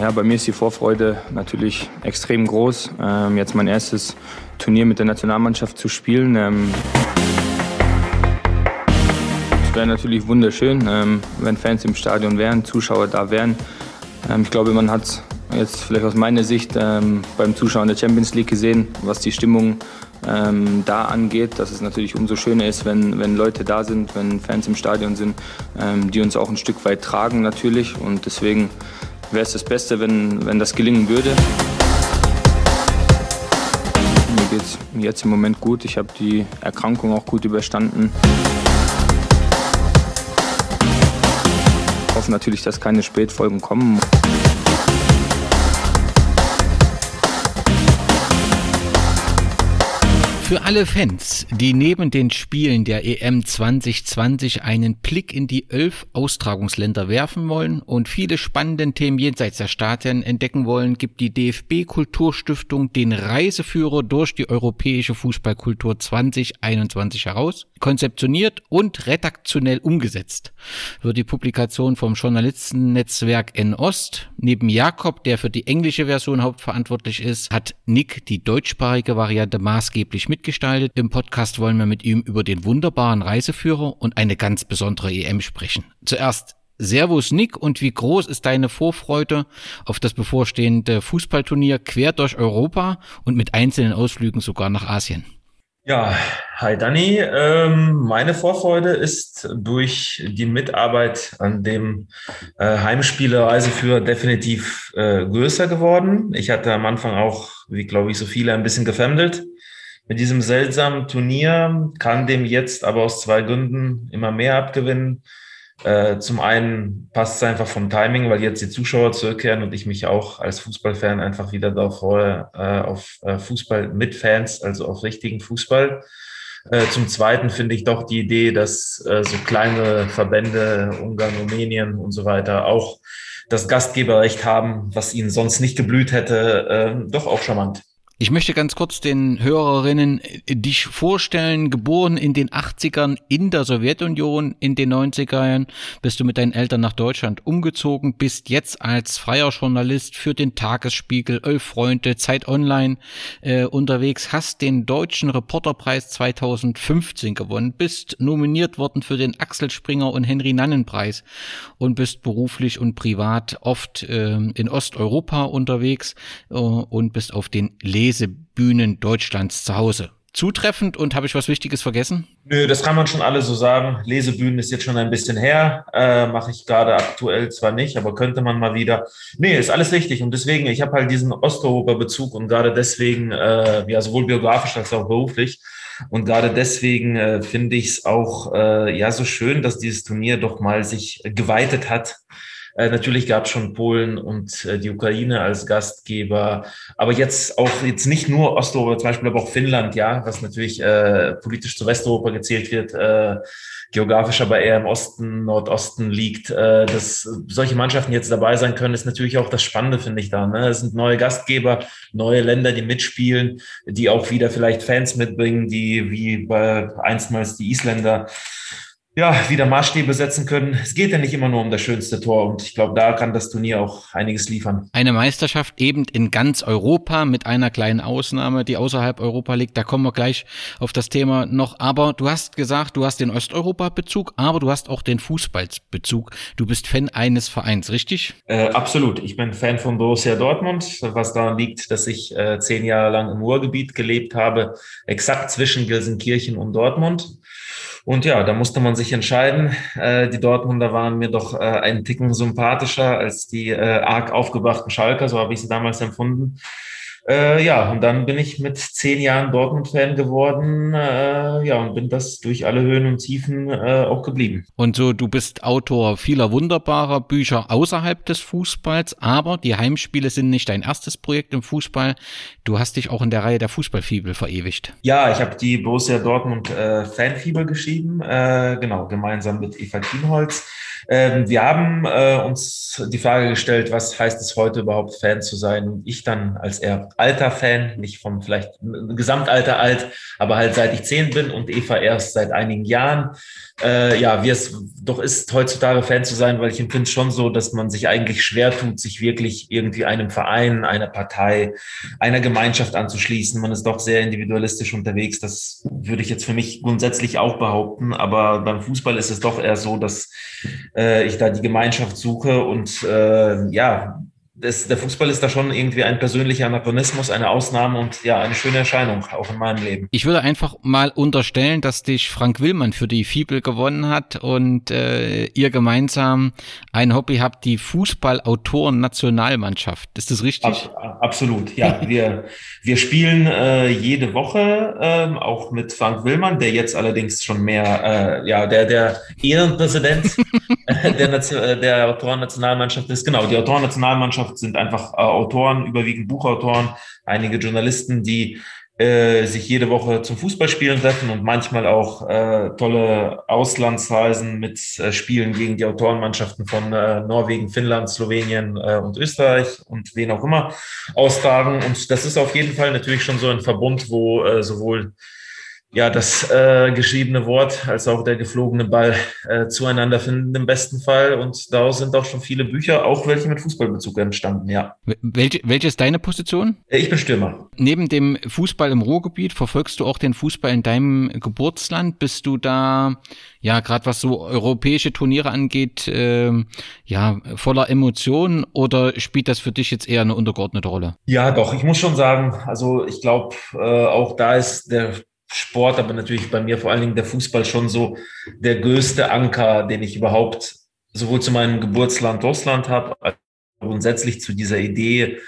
Ja, bei mir ist die Vorfreude natürlich extrem groß, ähm, jetzt mein erstes Turnier mit der Nationalmannschaft zu spielen. Ähm, es wäre natürlich wunderschön, ähm, wenn Fans im Stadion wären, Zuschauer da wären. Ähm, ich glaube, man hat jetzt vielleicht aus meiner Sicht ähm, beim Zuschauen der Champions League gesehen, was die Stimmung ähm, da angeht, dass es natürlich umso schöner ist, wenn, wenn Leute da sind, wenn Fans im Stadion sind, ähm, die uns auch ein Stück weit tragen natürlich. Und deswegen wäre es das Beste, wenn, wenn das gelingen würde. Mir geht es jetzt im Moment gut. Ich habe die Erkrankung auch gut überstanden. Ich hoffe natürlich, dass keine Spätfolgen kommen. Für alle Fans, die neben den Spielen der EM 2020 einen Blick in die elf Austragungsländer werfen wollen und viele spannende Themen jenseits der Stadien entdecken wollen, gibt die DFB Kulturstiftung den Reiseführer durch die europäische Fußballkultur 2021 heraus. Konzeptioniert und redaktionell umgesetzt wird die Publikation vom Journalistennetzwerk N-Ost. Neben Jakob, der für die englische Version hauptverantwortlich ist, hat Nick die deutschsprachige Variante maßgeblich mit mitgestaltet. Im Podcast wollen wir mit ihm über den wunderbaren Reiseführer und eine ganz besondere EM sprechen. Zuerst Servus Nick und wie groß ist deine Vorfreude auf das bevorstehende Fußballturnier quer durch Europa und mit einzelnen Ausflügen sogar nach Asien? Ja, hi Danny. Ähm, meine Vorfreude ist durch die Mitarbeit an dem äh, Heimspiele-Reiseführer definitiv äh, größer geworden. Ich hatte am Anfang auch, wie glaube ich, so viele ein bisschen gefemdelt mit diesem seltsamen Turnier, kann dem jetzt aber aus zwei Gründen immer mehr abgewinnen. Äh, zum einen passt es einfach vom Timing, weil jetzt die Zuschauer zurückkehren und ich mich auch als Fußballfan einfach wieder darauf freue, äh, auf äh, Fußball mit Fans, also auf richtigen Fußball. Äh, zum Zweiten finde ich doch die Idee, dass äh, so kleine Verbände, Ungarn, Rumänien und so weiter auch das Gastgeberrecht haben, was ihnen sonst nicht geblüht hätte, äh, doch auch charmant. Ich möchte ganz kurz den Hörerinnen dich vorstellen, geboren in den 80ern in der Sowjetunion, in den 90ern bist du mit deinen Eltern nach Deutschland umgezogen, bist jetzt als freier Journalist für den Tagesspiegel, Elf Freunde, Zeit Online äh, unterwegs, hast den Deutschen Reporterpreis 2015 gewonnen, bist nominiert worden für den Axel Springer und Henry Nannen Preis und bist beruflich und privat oft äh, in Osteuropa unterwegs äh, und bist auf den Les Lesebühnen Deutschlands zu Hause. Zutreffend und habe ich was Wichtiges vergessen? Nö, das kann man schon alle so sagen. Lesebühnen ist jetzt schon ein bisschen her. Äh, Mache ich gerade aktuell zwar nicht, aber könnte man mal wieder. Nee, ist alles richtig. Und deswegen, ich habe halt diesen Osteuropa-Bezug und gerade deswegen, äh, ja, sowohl biografisch als auch beruflich. Und gerade deswegen äh, finde ich es auch äh, ja so schön, dass dieses Turnier doch mal sich geweitet hat natürlich gab es schon Polen und äh, die Ukraine als Gastgeber, aber jetzt auch jetzt nicht nur Osteuropa, zum Beispiel aber auch Finnland, ja, was natürlich äh, politisch zu Westeuropa gezählt wird, äh, geografisch aber eher im Osten, Nordosten liegt. Äh, dass solche Mannschaften jetzt dabei sein können, ist natürlich auch das Spannende, finde ich da. Ne? Es sind neue Gastgeber, neue Länder, die mitspielen, die auch wieder vielleicht Fans mitbringen, die wie bei einstmals die Isländer ja, wieder Maßstäbe setzen können. Es geht ja nicht immer nur um das schönste Tor und ich glaube, da kann das Turnier auch einiges liefern. Eine Meisterschaft eben in ganz Europa mit einer kleinen Ausnahme, die außerhalb Europa liegt. Da kommen wir gleich auf das Thema noch. Aber du hast gesagt, du hast den Osteuropa-Bezug, aber du hast auch den Fußballbezug. Du bist Fan eines Vereins, richtig? Äh, absolut. Ich bin Fan von Borussia Dortmund, was daran liegt, dass ich äh, zehn Jahre lang im Ruhrgebiet gelebt habe, exakt zwischen Gelsenkirchen und Dortmund. Und ja, da musste man sich entscheiden. Äh, die Dortmunder waren mir doch äh, einen Ticken sympathischer als die äh, arg aufgebrachten Schalker, so habe ich sie damals empfunden. Äh, ja, und dann bin ich mit zehn Jahren Dortmund-Fan geworden, äh, ja, und bin das durch alle Höhen und Tiefen äh, auch geblieben. Und so, du bist Autor vieler wunderbarer Bücher außerhalb des Fußballs, aber die Heimspiele sind nicht dein erstes Projekt im Fußball. Du hast dich auch in der Reihe der Fußballfibel verewigt. Ja, ich habe die Borussia Dortmund äh, Fanfibel geschrieben, äh, genau, gemeinsam mit Eva Kienholz. Ähm, wir haben äh, uns die Frage gestellt, was heißt es heute überhaupt Fan zu sein? Und ich dann als eher alter Fan, nicht vom vielleicht Gesamtalter alt, aber halt seit ich zehn bin und Eva erst seit einigen Jahren. Äh, ja, wie es doch ist, heutzutage Fan zu sein, weil ich empfinde es schon so, dass man sich eigentlich schwer tut, sich wirklich irgendwie einem Verein, einer Partei, einer Gemeinschaft anzuschließen. Man ist doch sehr individualistisch unterwegs. Das würde ich jetzt für mich grundsätzlich auch behaupten. Aber beim Fußball ist es doch eher so, dass ich da die Gemeinschaft suche und äh, ja, das, der Fußball ist da schon irgendwie ein persönlicher Anachronismus, eine Ausnahme und ja, eine schöne Erscheinung, auch in meinem Leben. Ich würde einfach mal unterstellen, dass dich Frank Willmann für die Fibel gewonnen hat und äh, ihr gemeinsam ein Hobby habt, die Fußballautoren-Nationalmannschaft. Ist das richtig? Ab, absolut, ja. wir, wir spielen äh, jede Woche, äh, auch mit Frank Willmann, der jetzt allerdings schon mehr, äh, ja, der, der Ehrenpräsident der, äh, der Autoren-Nationalmannschaft ist. Genau, die Autoren-Nationalmannschaft Mannschaft sind einfach äh, Autoren, überwiegend Buchautoren, einige Journalisten, die äh, sich jede Woche zum Fußballspielen treffen und manchmal auch äh, tolle Auslandsreisen mit äh, Spielen gegen die Autorenmannschaften von äh, Norwegen, Finnland, Slowenien äh, und Österreich und wen auch immer austragen. Und das ist auf jeden Fall natürlich schon so ein Verbund, wo sowohl ja, das äh, geschriebene Wort als auch der geflogene Ball äh, zueinander finden im besten Fall. Und daraus sind auch schon viele Bücher, auch welche mit Fußballbezug entstanden, ja. Welche, welche ist deine Position? Äh, ich bin Stürmer. Neben dem Fußball im Ruhrgebiet verfolgst du auch den Fußball in deinem Geburtsland. Bist du da, ja, gerade was so europäische Turniere angeht, äh, ja, voller Emotionen oder spielt das für dich jetzt eher eine untergeordnete Rolle? Ja, doch, ich muss schon sagen, also ich glaube, äh, auch da ist der Sport, aber natürlich bei mir vor allen Dingen der Fußball schon so der größte Anker, den ich überhaupt sowohl zu meinem Geburtsland Russland habe, als grundsätzlich zu dieser Idee,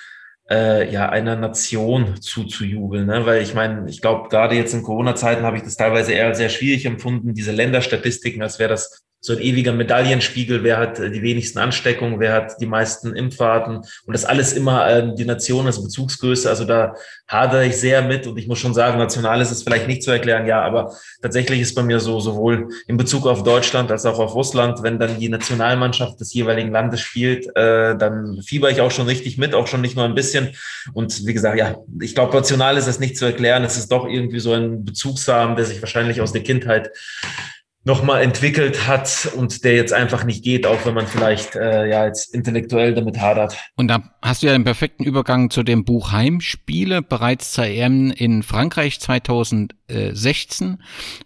äh, ja, einer Nation zuzujubeln. Ne? Weil ich meine, ich glaube, gerade jetzt in Corona-Zeiten habe ich das teilweise eher sehr schwierig empfunden, diese Länderstatistiken, als wäre das so ein ewiger Medaillenspiegel, wer hat die wenigsten Ansteckungen, wer hat die meisten Impffahrten und das alles immer äh, die Nation als Bezugsgröße. Also da hadere ich sehr mit und ich muss schon sagen, national ist es vielleicht nicht zu erklären, ja, aber tatsächlich ist bei mir so, sowohl in Bezug auf Deutschland als auch auf Russland, wenn dann die Nationalmannschaft des jeweiligen Landes spielt, äh, dann fieber ich auch schon richtig mit, auch schon nicht nur ein bisschen. Und wie gesagt, ja, ich glaube, national ist es nicht zu erklären. Es ist doch irgendwie so ein Bezugsrahmen, der sich wahrscheinlich aus der Kindheit nochmal entwickelt hat und der jetzt einfach nicht geht, auch wenn man vielleicht äh, ja jetzt intellektuell damit hadert. Und da hast du ja den perfekten Übergang zu dem Buch Heimspiele. Bereits zur EM in Frankreich 2016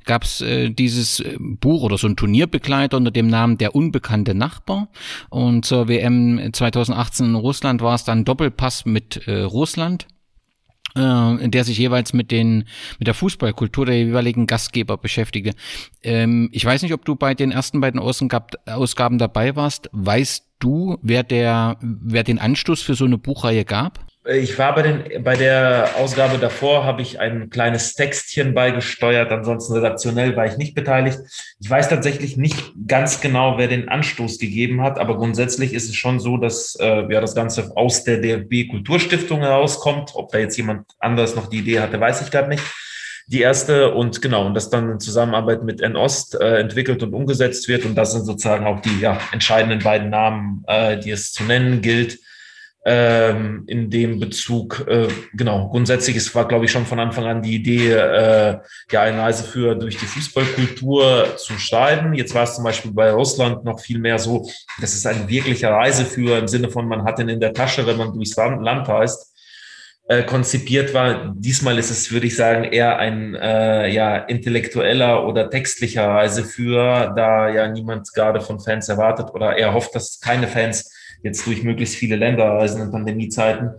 gab es äh, dieses äh, Buch oder so ein Turnierbegleiter unter dem Namen Der unbekannte Nachbar. Und zur WM 2018 in Russland war es dann Doppelpass mit äh, Russland äh, der sich jeweils mit den mit der Fußballkultur der jeweiligen Gastgeber beschäftige. Ähm, ich weiß nicht, ob du bei den ersten beiden Ausgaben dabei warst. Weißt du, wer der wer den Anstoß für so eine Buchreihe gab? Ich war bei, den, bei der Ausgabe davor, habe ich ein kleines Textchen beigesteuert, ansonsten redaktionell war ich nicht beteiligt. Ich weiß tatsächlich nicht ganz genau, wer den Anstoß gegeben hat, aber grundsätzlich ist es schon so, dass äh, ja, das Ganze aus der DFB Kulturstiftung herauskommt. Ob da jetzt jemand anders noch die Idee hatte, weiß ich gerade nicht. Die erste und genau, und das dann in Zusammenarbeit mit N-Ost äh, entwickelt und umgesetzt wird. Und das sind sozusagen auch die ja, entscheidenden beiden Namen, äh, die es zu nennen gilt ähm, in dem Bezug, äh, genau, grundsätzlich, es war, glaube ich, schon von Anfang an die Idee, äh, ja, eine Reiseführer durch die Fußballkultur zu schreiben. Jetzt war es zum Beispiel bei Russland noch viel mehr so, das ist ein wirklicher Reiseführer im Sinne von, man hat ihn in der Tasche, wenn man durchs Land reist äh, konzipiert war. Diesmal ist es, würde ich sagen, eher ein äh, ja, intellektueller oder textlicher Reiseführer, da ja niemand gerade von Fans erwartet oder er hofft, dass keine Fans jetzt durch möglichst viele Länder reisen in Pandemiezeiten,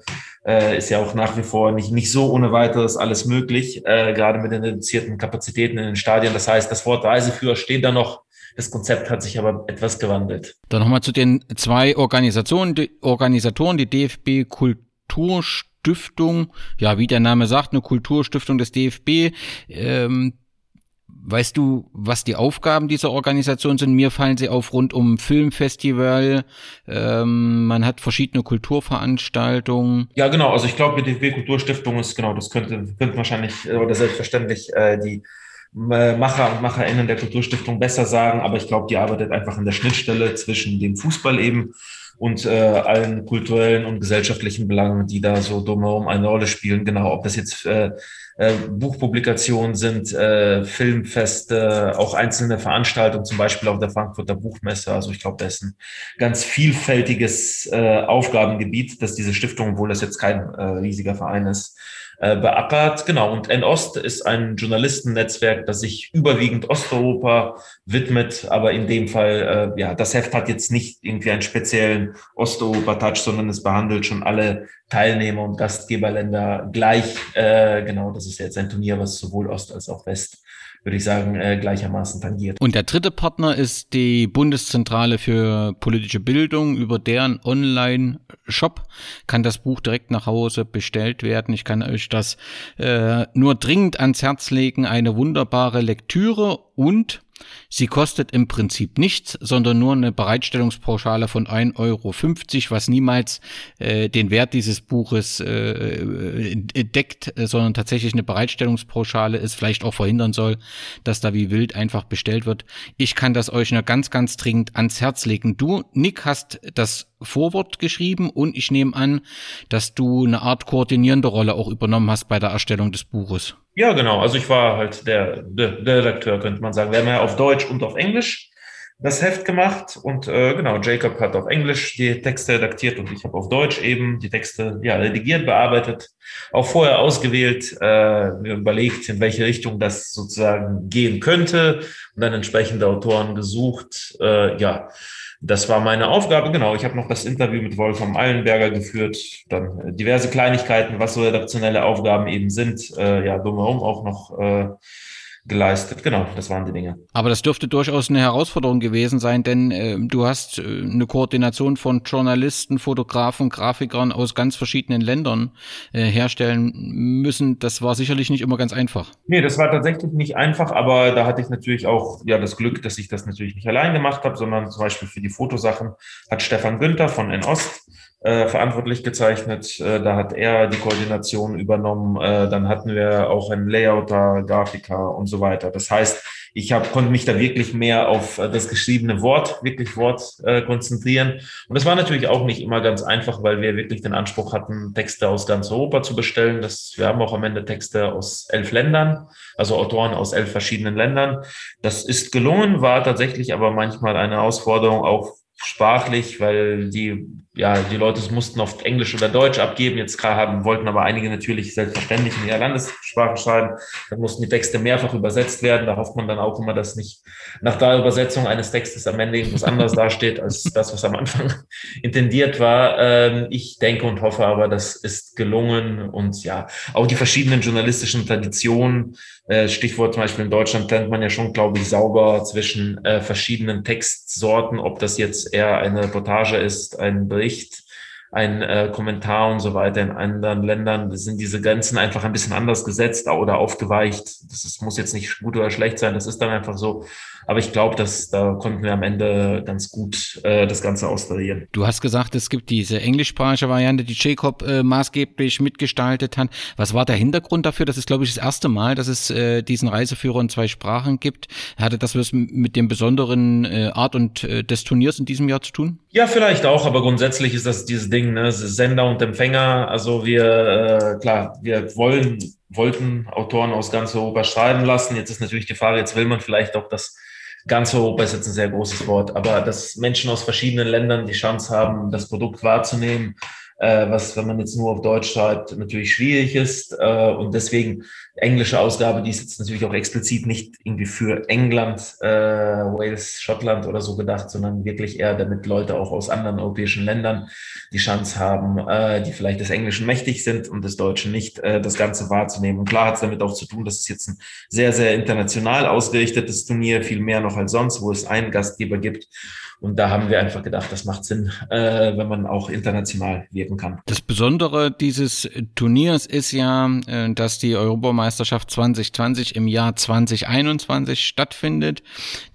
äh, ist ja auch nach wie vor nicht, nicht so ohne weiteres alles möglich, äh, gerade mit den reduzierten Kapazitäten in den Stadien. Das heißt, das Wort Reiseführer steht da noch. Das Konzept hat sich aber etwas gewandelt. Dann nochmal zu den zwei Organisationen, die Organisatoren, die DFB Kulturstiftung, ja, wie der Name sagt, eine Kulturstiftung des DFB. Ähm, Weißt du, was die Aufgaben dieser Organisation sind? Mir fallen sie auf rund um Filmfestival. Ähm, man hat verschiedene Kulturveranstaltungen. Ja, genau. Also ich glaube, die DFB Kulturstiftung ist genau, das könnte, könnte wahrscheinlich äh, oder selbstverständlich äh, die äh, Macher und MacherInnen der Kulturstiftung besser sagen, aber ich glaube, die arbeitet einfach an der Schnittstelle zwischen dem Fußball eben und äh, allen kulturellen und gesellschaftlichen Belangen, die da so drumherum eine Rolle spielen. Genau, ob das jetzt äh, äh, Buchpublikationen sind, äh, Filmfeste, auch einzelne Veranstaltungen, zum Beispiel auf der Frankfurter Buchmesse. Also ich glaube, das ist ein ganz vielfältiges äh, Aufgabengebiet, dass diese Stiftung, obwohl das jetzt kein äh, riesiger Verein ist, äh, beackert. Genau, und N-Ost ist ein Journalistennetzwerk, das sich überwiegend Osteuropa widmet, aber in dem Fall, äh, ja, das Heft hat jetzt nicht irgendwie einen speziellen Osteuropa-Touch, sondern es behandelt schon alle Teilnehmer und Gastgeberländer gleich. Äh, genau, das ist jetzt ein Turnier, was sowohl Ost als auch West würde ich sagen, äh, gleichermaßen tangiert. Und der dritte Partner ist die Bundeszentrale für politische Bildung. Über deren Online-Shop kann das Buch direkt nach Hause bestellt werden. Ich kann euch das äh, nur dringend ans Herz legen. Eine wunderbare Lektüre und Sie kostet im Prinzip nichts, sondern nur eine Bereitstellungspauschale von 1,50 Euro, was niemals äh, den Wert dieses Buches äh, deckt, sondern tatsächlich eine Bereitstellungspauschale ist, vielleicht auch verhindern soll, dass da wie wild einfach bestellt wird. Ich kann das euch nur ganz, ganz dringend ans Herz legen. Du, Nick, hast das Vorwort geschrieben und ich nehme an, dass du eine Art koordinierende Rolle auch übernommen hast bei der Erstellung des Buches. Ja, genau. Also ich war halt der, der, der Redakteur, könnte man sagen. Wir haben ja auf Deutsch und auf Englisch das Heft gemacht und äh, genau, Jacob hat auf Englisch die Texte redaktiert und ich habe auf Deutsch eben die Texte ja redigiert, bearbeitet, auch vorher ausgewählt, äh, überlegt, in welche Richtung das sozusagen gehen könnte und dann entsprechende Autoren gesucht. Äh, ja, das war meine Aufgabe, genau. Ich habe noch das Interview mit Wolfram Eilenberger geführt, dann äh, diverse Kleinigkeiten, was so redaktionelle Aufgaben eben sind, äh, ja, drumherum auch noch äh, geleistet. Genau, das waren die Dinge. Aber das dürfte durchaus eine Herausforderung gewesen sein, denn äh, du hast äh, eine Koordination von Journalisten, Fotografen, Grafikern aus ganz verschiedenen Ländern äh, herstellen müssen. Das war sicherlich nicht immer ganz einfach. Nee, das war tatsächlich nicht einfach, aber da hatte ich natürlich auch ja das Glück, dass ich das natürlich nicht allein gemacht habe, sondern zum Beispiel für die Fotosachen hat Stefan Günther von N-Ost äh, verantwortlich gezeichnet. Äh, da hat er die Koordination übernommen. Äh, dann hatten wir auch einen Layouter, Grafiker und so weiter. Das heißt, ich hab, konnte mich da wirklich mehr auf äh, das geschriebene Wort, wirklich Wort äh, konzentrieren. Und das war natürlich auch nicht immer ganz einfach, weil wir wirklich den Anspruch hatten, Texte aus ganz Europa zu bestellen. Das, wir haben auch am Ende Texte aus elf Ländern, also Autoren aus elf verschiedenen Ländern. Das ist gelungen, war tatsächlich aber manchmal eine Herausforderung, auch sprachlich, weil die, ja, die Leute mussten oft Englisch oder Deutsch abgeben. Jetzt haben, wollten aber einige natürlich selbstverständlich in ihrer Landessprache schreiben. Dann mussten die Texte mehrfach übersetzt werden. Da hofft man dann auch immer, dass nicht nach der Übersetzung eines Textes am Ende irgendwas anderes dasteht, als das, was am Anfang intendiert war. Ähm, ich denke und hoffe aber, das ist gelungen und ja, auch die verschiedenen journalistischen Traditionen, äh, Stichwort zum Beispiel in Deutschland trennt man ja schon, glaube ich, sauber zwischen äh, verschiedenen Textsorten, ob das jetzt eher eine Reportage ist, ein Bericht, ein äh, Kommentar und so weiter. In anderen Ländern sind diese Grenzen einfach ein bisschen anders gesetzt oder aufgeweicht. Das ist, muss jetzt nicht gut oder schlecht sein, das ist dann einfach so. Aber ich glaube, dass da konnten wir am Ende ganz gut äh, das Ganze austarieren. Du hast gesagt, es gibt diese englischsprachige Variante, die Jacob äh, maßgeblich mitgestaltet hat. Was war der Hintergrund dafür? Das ist, glaube ich, das erste Mal, dass es äh, diesen Reiseführer in zwei Sprachen gibt. Hatte das was mit dem besonderen äh, Art und äh, des Turniers in diesem Jahr zu tun? Ja, vielleicht auch, aber grundsätzlich ist das dieses Ding, ne? Sender und Empfänger. Also wir, äh, klar, wir wollen, wollten Autoren aus ganz Europa schreiben lassen. Jetzt ist natürlich die Frage, jetzt will man vielleicht auch das ganz Europa ist jetzt ein sehr großes Wort, aber dass Menschen aus verschiedenen Ländern die Chance haben, das Produkt wahrzunehmen, äh, was, wenn man jetzt nur auf Deutsch schreibt, natürlich schwierig ist. Äh, und deswegen englische Ausgabe, die ist jetzt natürlich auch explizit nicht irgendwie für England, äh, Wales, Schottland oder so gedacht, sondern wirklich eher, damit Leute auch aus anderen europäischen Ländern die Chance haben, äh, die vielleicht des Englischen mächtig sind und des Deutschen nicht, äh, das Ganze wahrzunehmen. Und klar hat es damit auch zu tun, dass es jetzt ein sehr, sehr international ausgerichtetes Turnier, viel mehr noch als sonst, wo es einen Gastgeber gibt. Und da haben wir einfach gedacht, das macht Sinn, äh, wenn man auch international wirken kann. Das Besondere dieses Turniers ist ja, äh, dass die Europameisterschaft 2020 im Jahr 2021 stattfindet.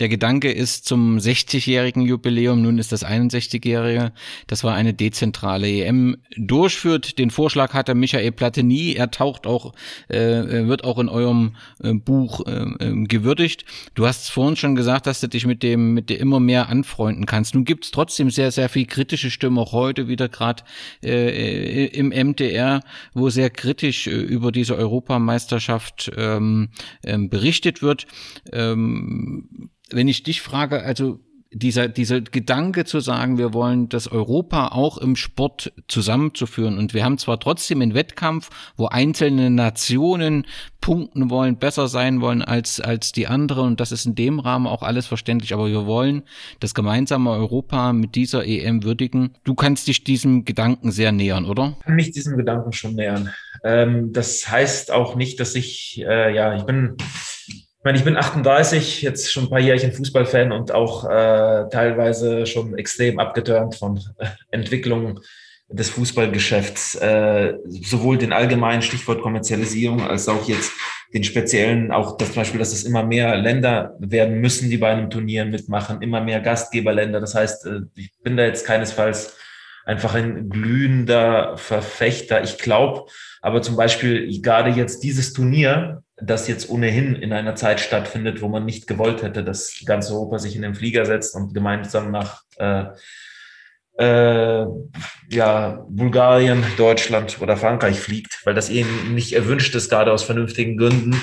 Der Gedanke ist zum 60-jährigen Jubiläum, nun ist das 61-jährige, das war eine dezentrale EM durchführt. Den Vorschlag hatte Michael Platini. Er taucht auch, äh, wird auch in eurem äh, Buch äh, gewürdigt. Du hast vorhin schon gesagt, dass du dich mit dem, mit der immer mehr anfreundest anfreunden kannst. Nun gibt es trotzdem sehr, sehr viel kritische Stimmen, auch heute wieder gerade äh, im MDR, wo sehr kritisch äh, über diese Europameisterschaft ähm, ähm, berichtet wird. Ähm, wenn ich dich frage, also dieser, dieser Gedanke zu sagen, wir wollen das Europa auch im Sport zusammenzuführen. Und wir haben zwar trotzdem einen Wettkampf, wo einzelne Nationen punkten wollen, besser sein wollen als, als die anderen. Und das ist in dem Rahmen auch alles verständlich. Aber wir wollen das gemeinsame Europa mit dieser EM würdigen. Du kannst dich diesem Gedanken sehr nähern, oder? Ich kann mich diesem Gedanken schon nähern. Ähm, das heißt auch nicht, dass ich, äh, ja, ich bin ich meine, ich bin 38, jetzt schon ein paar Jährchen Fußballfan und auch äh, teilweise schon extrem abgeturnt von äh, Entwicklungen des Fußballgeschäfts, äh, sowohl den allgemeinen Stichwort Kommerzialisierung als auch jetzt den speziellen, auch das zum Beispiel, dass es immer mehr Länder werden müssen, die bei einem Turnier mitmachen, immer mehr Gastgeberländer. Das heißt, äh, ich bin da jetzt keinesfalls einfach ein glühender Verfechter. Ich glaube, aber zum Beispiel gerade jetzt dieses Turnier das jetzt ohnehin in einer Zeit stattfindet, wo man nicht gewollt hätte, dass ganz Europa sich in den Flieger setzt und gemeinsam nach äh, äh, ja, Bulgarien, Deutschland oder Frankreich fliegt, weil das eben nicht erwünscht ist, gerade aus vernünftigen Gründen,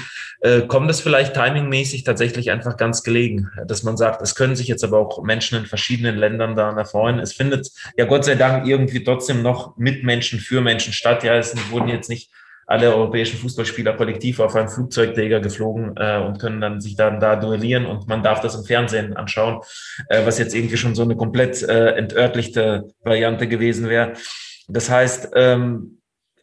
äh, kommt es vielleicht timingmäßig tatsächlich einfach ganz gelegen, dass man sagt, es können sich jetzt aber auch Menschen in verschiedenen Ländern daran erfreuen. Es findet ja Gott sei Dank irgendwie trotzdem noch mit Menschen für Menschen statt. Ja, es wurden jetzt nicht alle europäischen Fußballspieler kollektiv auf einen Flugzeugträger geflogen äh, und können dann sich dann da duellieren und man darf das im Fernsehen anschauen, äh, was jetzt irgendwie schon so eine komplett äh, entörtlichte Variante gewesen wäre. Das heißt, ähm,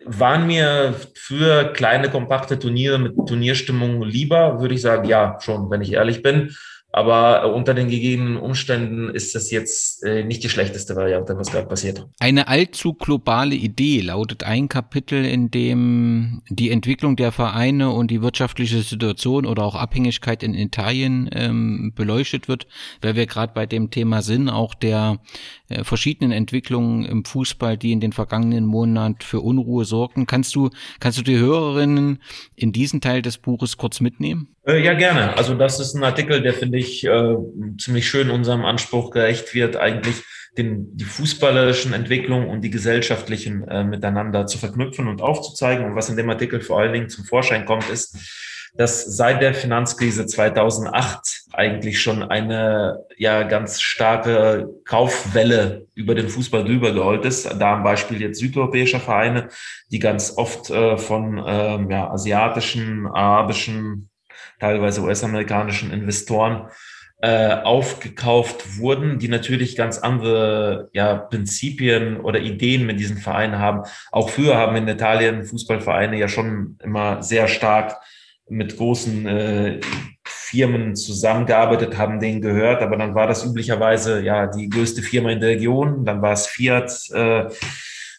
waren mir für kleine, kompakte Turniere mit Turnierstimmung lieber, würde ich sagen, ja, schon, wenn ich ehrlich bin. Aber unter den gegebenen Umständen ist das jetzt äh, nicht die schlechteste Variante, was gerade passiert. Eine allzu globale Idee lautet ein Kapitel, in dem die Entwicklung der Vereine und die wirtschaftliche Situation oder auch Abhängigkeit in Italien ähm, beleuchtet wird, weil wir gerade bei dem Thema sind, auch der äh, verschiedenen Entwicklungen im Fußball, die in den vergangenen Monaten für Unruhe sorgten. Kannst du, kannst du die Hörerinnen in diesen Teil des Buches kurz mitnehmen? Äh, ja, gerne. Also das ist ein Artikel, der finde ich äh, ziemlich schön unserem Anspruch gerecht wird, eigentlich den, die fußballerischen Entwicklungen und die gesellschaftlichen äh, miteinander zu verknüpfen und aufzuzeigen. Und was in dem Artikel vor allen Dingen zum Vorschein kommt, ist, dass seit der Finanzkrise 2008 eigentlich schon eine ja ganz starke Kaufwelle über den Fußball drüber geholt ist. Da am Beispiel jetzt südeuropäischer Vereine, die ganz oft äh, von ähm, ja, asiatischen, arabischen teilweise US-amerikanischen Investoren äh, aufgekauft wurden, die natürlich ganz andere ja, Prinzipien oder Ideen mit diesen Vereinen haben. Auch früher haben in Italien Fußballvereine ja schon immer sehr stark mit großen äh, Firmen zusammengearbeitet, haben denen gehört, aber dann war das üblicherweise ja die größte Firma in der Region, dann war es Fiat, äh,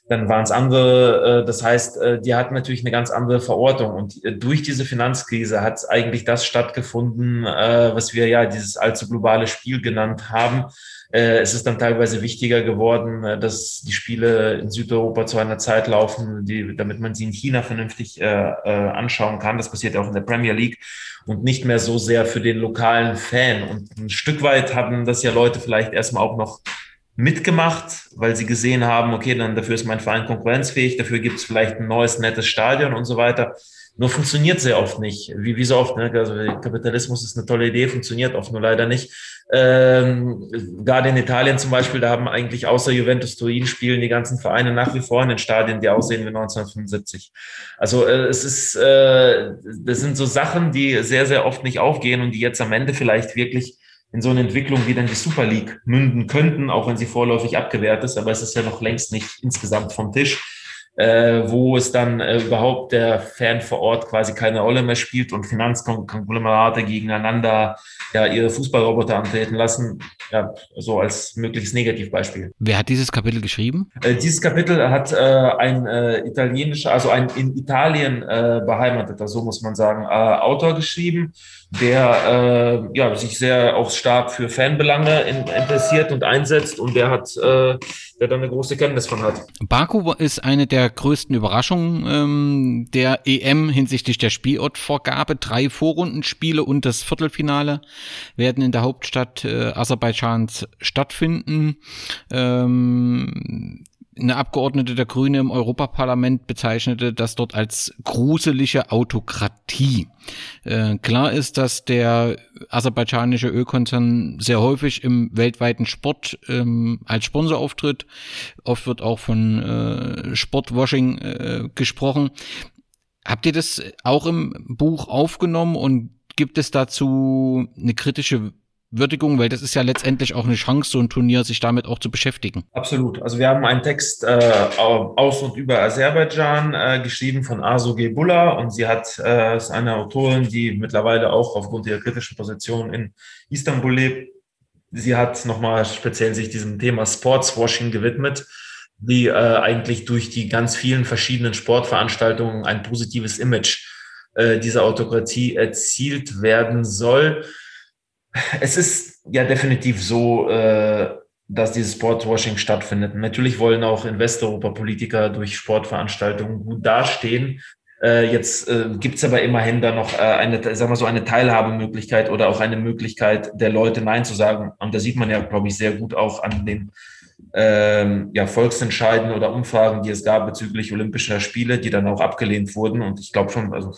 dann waren es andere, äh, das heißt, äh, die hatten natürlich eine ganz andere Verortung. Und äh, durch diese Finanzkrise hat eigentlich das stattgefunden, was wir ja dieses allzu globale Spiel genannt haben. Es ist dann teilweise wichtiger geworden, dass die Spiele in Südeuropa zu einer Zeit laufen, die, damit man sie in China vernünftig anschauen kann. Das passiert auch in der Premier League und nicht mehr so sehr für den lokalen Fan. Und ein Stück weit haben das ja Leute vielleicht erstmal auch noch mitgemacht, weil sie gesehen haben, okay, dann dafür ist mein Verein konkurrenzfähig, dafür gibt es vielleicht ein neues, nettes Stadion und so weiter. Nur funktioniert sehr oft nicht. Wie, wie so oft, ne? Also Kapitalismus ist eine tolle Idee, funktioniert oft nur leider nicht. Ähm, gerade in Italien zum Beispiel, da haben eigentlich außer Juventus Turin spielen die ganzen Vereine nach wie vor in den Stadien, die aussehen wie 1975. Also äh, es ist, äh, das sind so Sachen, die sehr, sehr oft nicht aufgehen und die jetzt am Ende vielleicht wirklich in so eine Entwicklung wie dann die Super League münden könnten, auch wenn sie vorläufig abgewehrt ist, aber es ist ja noch längst nicht insgesamt vom Tisch äh, wo es dann äh, überhaupt der Fan vor Ort quasi keine Rolle mehr spielt und Finanzkonglomerate gegeneinander ja ihre Fußballroboter antreten lassen, ja, so als mögliches Negativbeispiel. Wer hat dieses Kapitel geschrieben? Äh, dieses Kapitel hat äh, ein äh, italienischer, also ein in Italien äh, beheimateter, so muss man sagen, Autor geschrieben, der äh, ja, sich sehr auch stark für Fanbelange in, interessiert und einsetzt und der hat, äh, der da eine große Kenntnis von hat. Baku ist eine der größten Überraschungen ähm, der EM hinsichtlich der Spielortvorgabe. Drei Vorrundenspiele und das Viertelfinale werden in der Hauptstadt äh, Aserbaidschans stattfinden. Ähm, eine Abgeordnete der Grüne im Europaparlament bezeichnete das dort als gruselige Autokratie. Äh, klar ist, dass der aserbaidschanische Ölkonzern sehr häufig im weltweiten Sport ähm, als Sponsor auftritt. Oft wird auch von äh, Sportwashing äh, gesprochen. Habt ihr das auch im Buch aufgenommen und gibt es dazu eine kritische Würdigung, weil das ist ja letztendlich auch eine Chance, so ein Turnier sich damit auch zu beschäftigen. Absolut. Also wir haben einen Text äh, aus und über Aserbaidschan äh, geschrieben von Arzu Gebullah und sie hat äh, ist eine Autorin, die mittlerweile auch aufgrund ihrer kritischen Position in Istanbul lebt. Sie hat nochmal speziell sich diesem Thema Sportswashing gewidmet, wie äh, eigentlich durch die ganz vielen verschiedenen Sportveranstaltungen ein positives Image äh, dieser Autokratie erzielt werden soll es ist ja definitiv so, äh, dass dieses Sportswashing stattfindet. Natürlich wollen auch in Westeuropa Politiker durch Sportveranstaltungen gut dastehen. Äh, jetzt äh, gibt es aber immerhin da noch eine, sagen wir so, eine Teilhabemöglichkeit oder auch eine Möglichkeit der Leute Nein zu sagen. Und da sieht man ja, glaube ich, sehr gut auch an den ähm, ja, Volksentscheiden oder Umfragen, die es gab bezüglich Olympischer Spiele, die dann auch abgelehnt wurden. Und ich glaube schon, also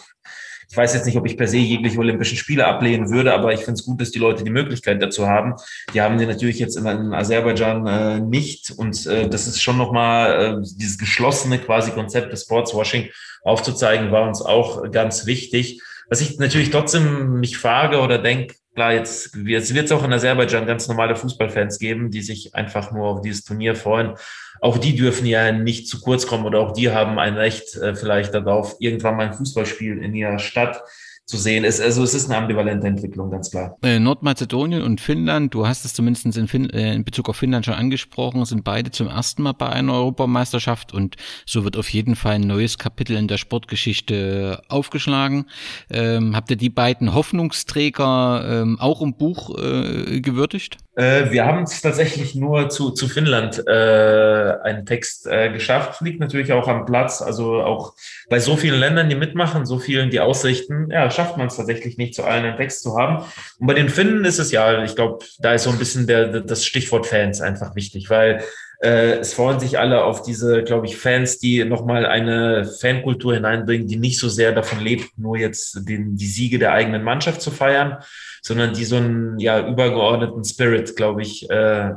ich weiß jetzt nicht, ob ich per se jegliche Olympischen Spiele ablehnen würde, aber ich finde es gut, dass die Leute die Möglichkeit dazu haben. Die haben die natürlich jetzt in, in Aserbaidschan äh, nicht. Und äh, das ist schon nochmal äh, dieses geschlossene quasi Konzept des Sportswashing aufzuzeigen, war uns auch ganz wichtig. Was ich natürlich trotzdem mich frage oder denke, klar, jetzt, jetzt wird es auch in Aserbaidschan ganz normale Fußballfans geben, die sich einfach nur auf dieses Turnier freuen. Auch die dürfen ja nicht zu kurz kommen oder auch die haben ein Recht äh, vielleicht darauf, irgendwann mal ein Fußballspiel in ihrer Stadt zu sehen ist. Also es ist eine ambivalente Entwicklung, ganz klar. Äh, Nordmazedonien und Finnland, du hast es zumindest in, fin äh, in Bezug auf Finnland schon angesprochen, sind beide zum ersten Mal bei einer Europameisterschaft und so wird auf jeden Fall ein neues Kapitel in der Sportgeschichte aufgeschlagen. Ähm, habt ihr die beiden Hoffnungsträger ähm, auch im Buch äh, gewürdigt? Äh, wir haben es tatsächlich nur zu, zu Finnland äh, einen Text äh, geschafft. Liegt natürlich auch am Platz. Also auch bei so vielen Ländern, die mitmachen, so vielen, die ausrichten, ja, schafft man es tatsächlich nicht, zu allen einen Text zu haben. Und bei den Finnen ist es ja, ich glaube, da ist so ein bisschen der, das Stichwort Fans einfach wichtig, weil äh, es freuen sich alle auf diese, glaube ich, Fans, die nochmal eine Fankultur hineinbringen, die nicht so sehr davon lebt, nur jetzt den, die Siege der eigenen Mannschaft zu feiern, sondern die so einen ja, übergeordneten Spirit, glaube ich, äh,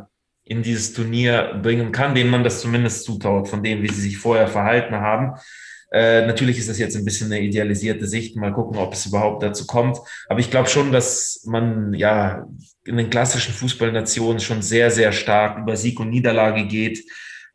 in dieses Turnier bringen kann, dem man das zumindest zutraut, von dem, wie sie sich vorher verhalten haben. Äh, natürlich ist das jetzt ein bisschen eine idealisierte Sicht. Mal gucken, ob es überhaupt dazu kommt. Aber ich glaube schon, dass man ja in den klassischen Fußballnationen schon sehr, sehr stark über Sieg und Niederlage geht.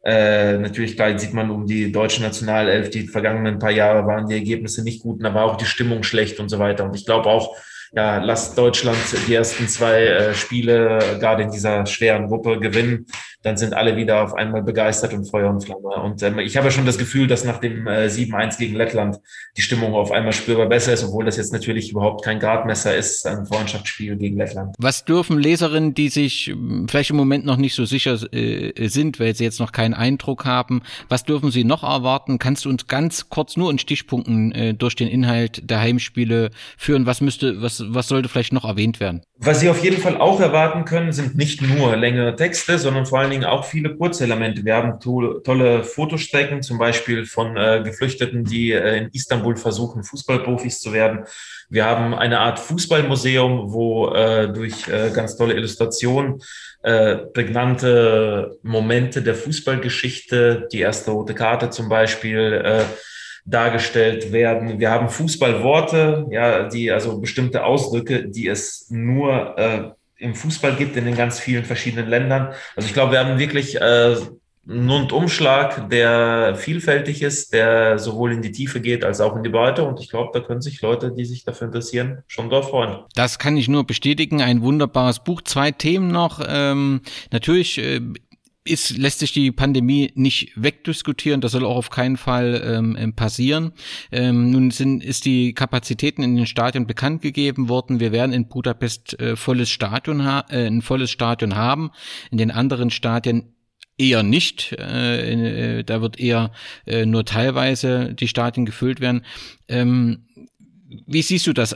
Äh, natürlich klar, sieht man um die deutsche Nationalelf, die vergangenen paar Jahre waren die Ergebnisse nicht gut, da war auch die Stimmung schlecht und so weiter. Und ich glaube auch, ja, lasst Deutschland die ersten zwei äh, Spiele gerade in dieser schweren Gruppe gewinnen, dann sind alle wieder auf einmal begeistert und Feuer und Flamme. Und ähm, ich habe schon das Gefühl, dass nach dem äh, 7-1 gegen Lettland die Stimmung auf einmal spürbar besser ist, obwohl das jetzt natürlich überhaupt kein Gradmesser ist, ein Freundschaftsspiel gegen Lettland. Was dürfen Leserinnen, die sich hm, vielleicht im Moment noch nicht so sicher äh, sind, weil sie jetzt noch keinen Eindruck haben, was dürfen sie noch erwarten? Kannst du uns ganz kurz nur in Stichpunkten äh, durch den Inhalt der Heimspiele führen? Was müsste, was was, sollte vielleicht noch erwähnt werden? Was Sie auf jeden Fall auch erwarten können, sind nicht nur längere Texte, sondern vor allen Dingen auch viele Kurzelemente. Wir haben to tolle Fotostrecken, zum Beispiel von äh, Geflüchteten, die äh, in Istanbul versuchen, Fußballprofis zu werden. Wir haben eine Art Fußballmuseum, wo äh, durch äh, ganz tolle Illustrationen äh, prägnante Momente der Fußballgeschichte, die erste rote Karte zum Beispiel, äh, dargestellt werden. Wir haben Fußballworte, ja, die also bestimmte Ausdrücke, die es nur im Fußball gibt in den ganz vielen verschiedenen Ländern. Also ich glaube, wir haben wirklich äh, einen Rundumschlag, der vielfältig ist, der sowohl in die Tiefe geht als auch in die Breite. Und ich glaube, da können sich Leute, die sich dafür interessieren, schon dort freuen. Das kann ich nur bestätigen. Ein wunderbares Buch. Zwei Themen noch. Ähm, natürlich äh, ist, lässt sich die Pandemie nicht wegdiskutieren. Das soll auch auf keinen Fall ähm, ähm, passieren. Ähm, nun sind, ist die Kapazitäten in den Stadien bekannt gegeben worden. Wir werden in Budapest äh, volles Stadion ha äh, ein volles Stadion haben. In den anderen Stadien eher nicht. Äh, da wird eher äh, nur teilweise die Stadien gefüllt werden. Ähm, wie siehst du das?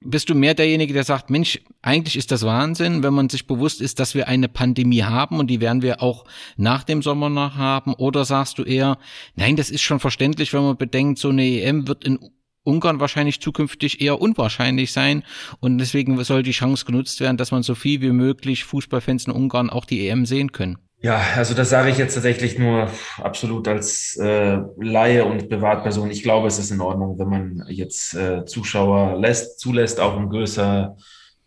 Bist du mehr derjenige, der sagt, Mensch, eigentlich ist das Wahnsinn, wenn man sich bewusst ist, dass wir eine Pandemie haben und die werden wir auch nach dem Sommer noch haben? Oder sagst du eher, nein, das ist schon verständlich, wenn man bedenkt, so eine EM wird in Ungarn wahrscheinlich zukünftig eher unwahrscheinlich sein und deswegen soll die Chance genutzt werden, dass man so viel wie möglich Fußballfans in Ungarn auch die EM sehen können. Ja, also das sage ich jetzt tatsächlich nur absolut als äh, Laie und Privatperson. Ich glaube, es ist in Ordnung, wenn man jetzt äh, Zuschauer lässt, zulässt, auch in größer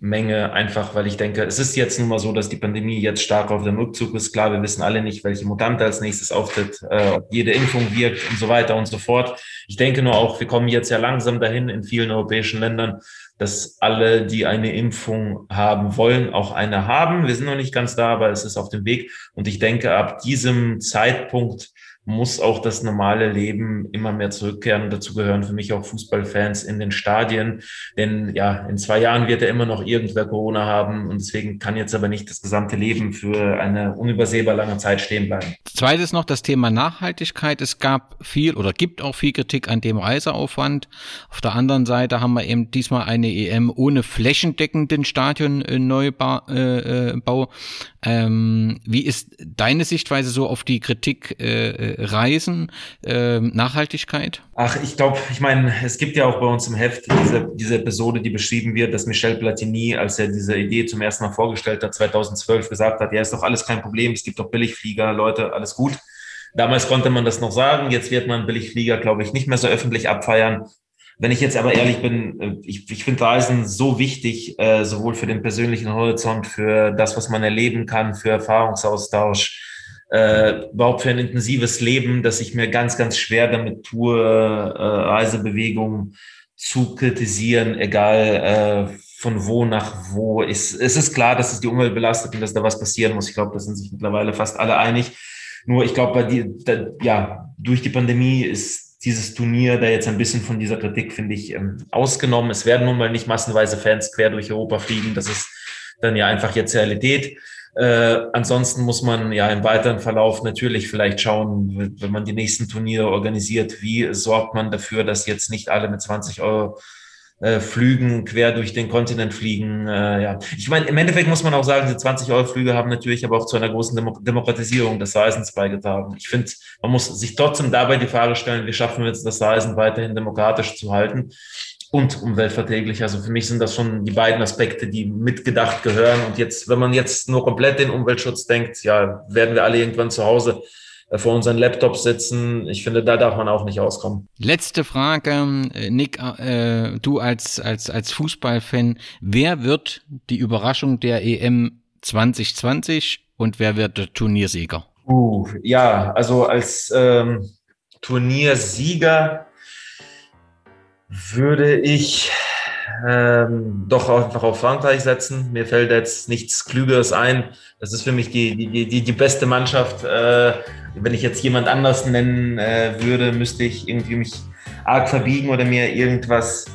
Menge, einfach weil ich denke, es ist jetzt nun mal so, dass die Pandemie jetzt stark auf dem Rückzug ist. Klar, wir wissen alle nicht, welche Mutante als nächstes auftritt, äh, ob jede Impfung wirkt und so weiter und so fort. Ich denke nur auch, wir kommen jetzt ja langsam dahin in vielen europäischen Ländern, dass alle, die eine Impfung haben wollen, auch eine haben. Wir sind noch nicht ganz da, aber es ist auf dem Weg. Und ich denke, ab diesem Zeitpunkt muss auch das normale Leben immer mehr zurückkehren. dazu gehören für mich auch Fußballfans in den Stadien. Denn ja, in zwei Jahren wird ja immer noch irgendwer Corona haben und deswegen kann jetzt aber nicht das gesamte Leben für eine unübersehbar lange Zeit stehen bleiben. Zweites noch das Thema Nachhaltigkeit. Es gab viel oder gibt auch viel Kritik an dem Reiseaufwand. Auf der anderen Seite haben wir eben diesmal eine EM ohne flächendeckenden Stadionneubau. Äh, äh, ähm, wie ist deine Sichtweise so auf die Kritik äh, Reisen, äh, Nachhaltigkeit? Ach, ich glaube, ich meine, es gibt ja auch bei uns im Heft diese, diese Episode, die beschrieben wird, dass Michel Platini, als er diese Idee zum ersten Mal vorgestellt hat, 2012 gesagt hat, ja, ist doch alles kein Problem, es gibt doch Billigflieger, Leute, alles gut. Damals konnte man das noch sagen, jetzt wird man Billigflieger, glaube ich, nicht mehr so öffentlich abfeiern. Wenn ich jetzt aber ehrlich bin, äh, ich, ich finde Reisen so wichtig, äh, sowohl für den persönlichen Horizont, für das, was man erleben kann, für Erfahrungsaustausch, äh, überhaupt für ein intensives Leben, dass ich mir ganz, ganz schwer damit tue, äh, Reisebewegungen zu kritisieren, egal äh, von wo nach wo. Ich, es ist klar, dass es die Umwelt belastet und dass da was passieren muss. Ich glaube, da sind sich mittlerweile fast alle einig. Nur ich glaube, bei da, ja, durch die Pandemie ist dieses Turnier da jetzt ein bisschen von dieser Kritik, finde ich, ähm, ausgenommen. Es werden nun mal nicht massenweise Fans quer durch Europa fliegen. Das ist dann ja einfach jetzt Realität. Äh, ansonsten muss man ja im weiteren Verlauf natürlich vielleicht schauen, wenn man die nächsten Turniere organisiert, wie sorgt man dafür, dass jetzt nicht alle mit 20 Euro äh, Flügen quer durch den Kontinent fliegen. Äh, ja, ich meine, im Endeffekt muss man auch sagen, diese 20 Euro Flüge haben natürlich aber auch zu einer großen Demo Demokratisierung des Reisens beigetragen. Ich finde, man muss sich trotzdem dabei die Frage stellen, wie schaffen wir jetzt das Reisen weiterhin demokratisch zu halten und umweltverträglich. Also für mich sind das schon die beiden Aspekte, die mitgedacht gehören. Und jetzt, wenn man jetzt nur komplett den Umweltschutz denkt, ja, werden wir alle irgendwann zu Hause vor unseren Laptops sitzen. Ich finde, da darf man auch nicht auskommen. Letzte Frage, äh, Nick, äh, du als, als, als Fußballfan, wer wird die Überraschung der EM 2020 und wer wird der Turniersieger? Uh, ja, also als ähm, Turniersieger würde ich ähm, doch einfach auf Frankreich setzen. Mir fällt jetzt nichts Klügeres ein. Das ist für mich die, die, die, die beste Mannschaft. Äh, wenn ich jetzt jemand anders nennen äh, würde, müsste ich irgendwie mich arg verbiegen oder mir irgendwas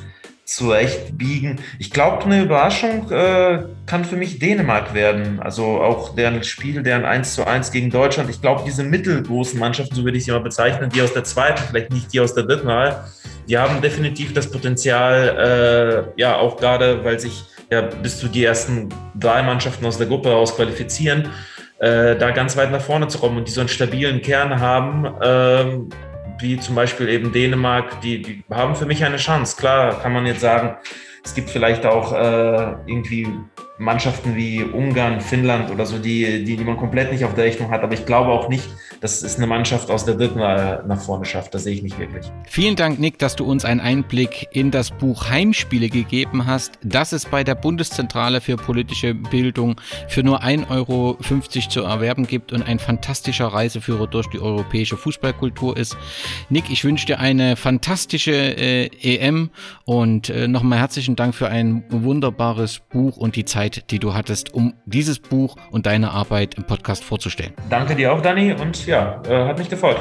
zurechtbiegen. Ich glaube, eine Überraschung äh, kann für mich Dänemark werden. Also auch deren Spiel, deren 1 zu 1 gegen Deutschland. Ich glaube, diese mittelgroßen Mannschaften, so würde ich sie mal bezeichnen, die aus der zweiten, vielleicht nicht die aus der dritten Reihe, die haben definitiv das Potenzial, äh, ja, auch gerade, weil sich ja bis zu die ersten drei Mannschaften aus der Gruppe heraus qualifizieren, äh, da ganz weit nach vorne zu kommen und die so einen stabilen Kern haben, ähm, wie zum Beispiel eben Dänemark, die, die haben für mich eine Chance. Klar kann man jetzt sagen, es gibt vielleicht auch äh, irgendwie Mannschaften wie Ungarn, Finnland oder so, die, die, die man komplett nicht auf der Rechnung hat. Aber ich glaube auch nicht, dass es eine Mannschaft aus der dritten nach vorne schafft. Das sehe ich nicht wirklich. Vielen Dank, Nick, dass du uns einen Einblick in das Buch Heimspiele gegeben hast, das es bei der Bundeszentrale für politische Bildung für nur 1,50 Euro zu erwerben gibt und ein fantastischer Reiseführer durch die europäische Fußballkultur ist. Nick, ich wünsche dir eine fantastische äh, EM und äh, nochmal herzlichen Dank für ein wunderbares Buch und die Zeit, die du hattest, um dieses Buch und deine Arbeit im Podcast vorzustellen. Danke dir auch, Dani, und ja, äh, hat mich gefreut.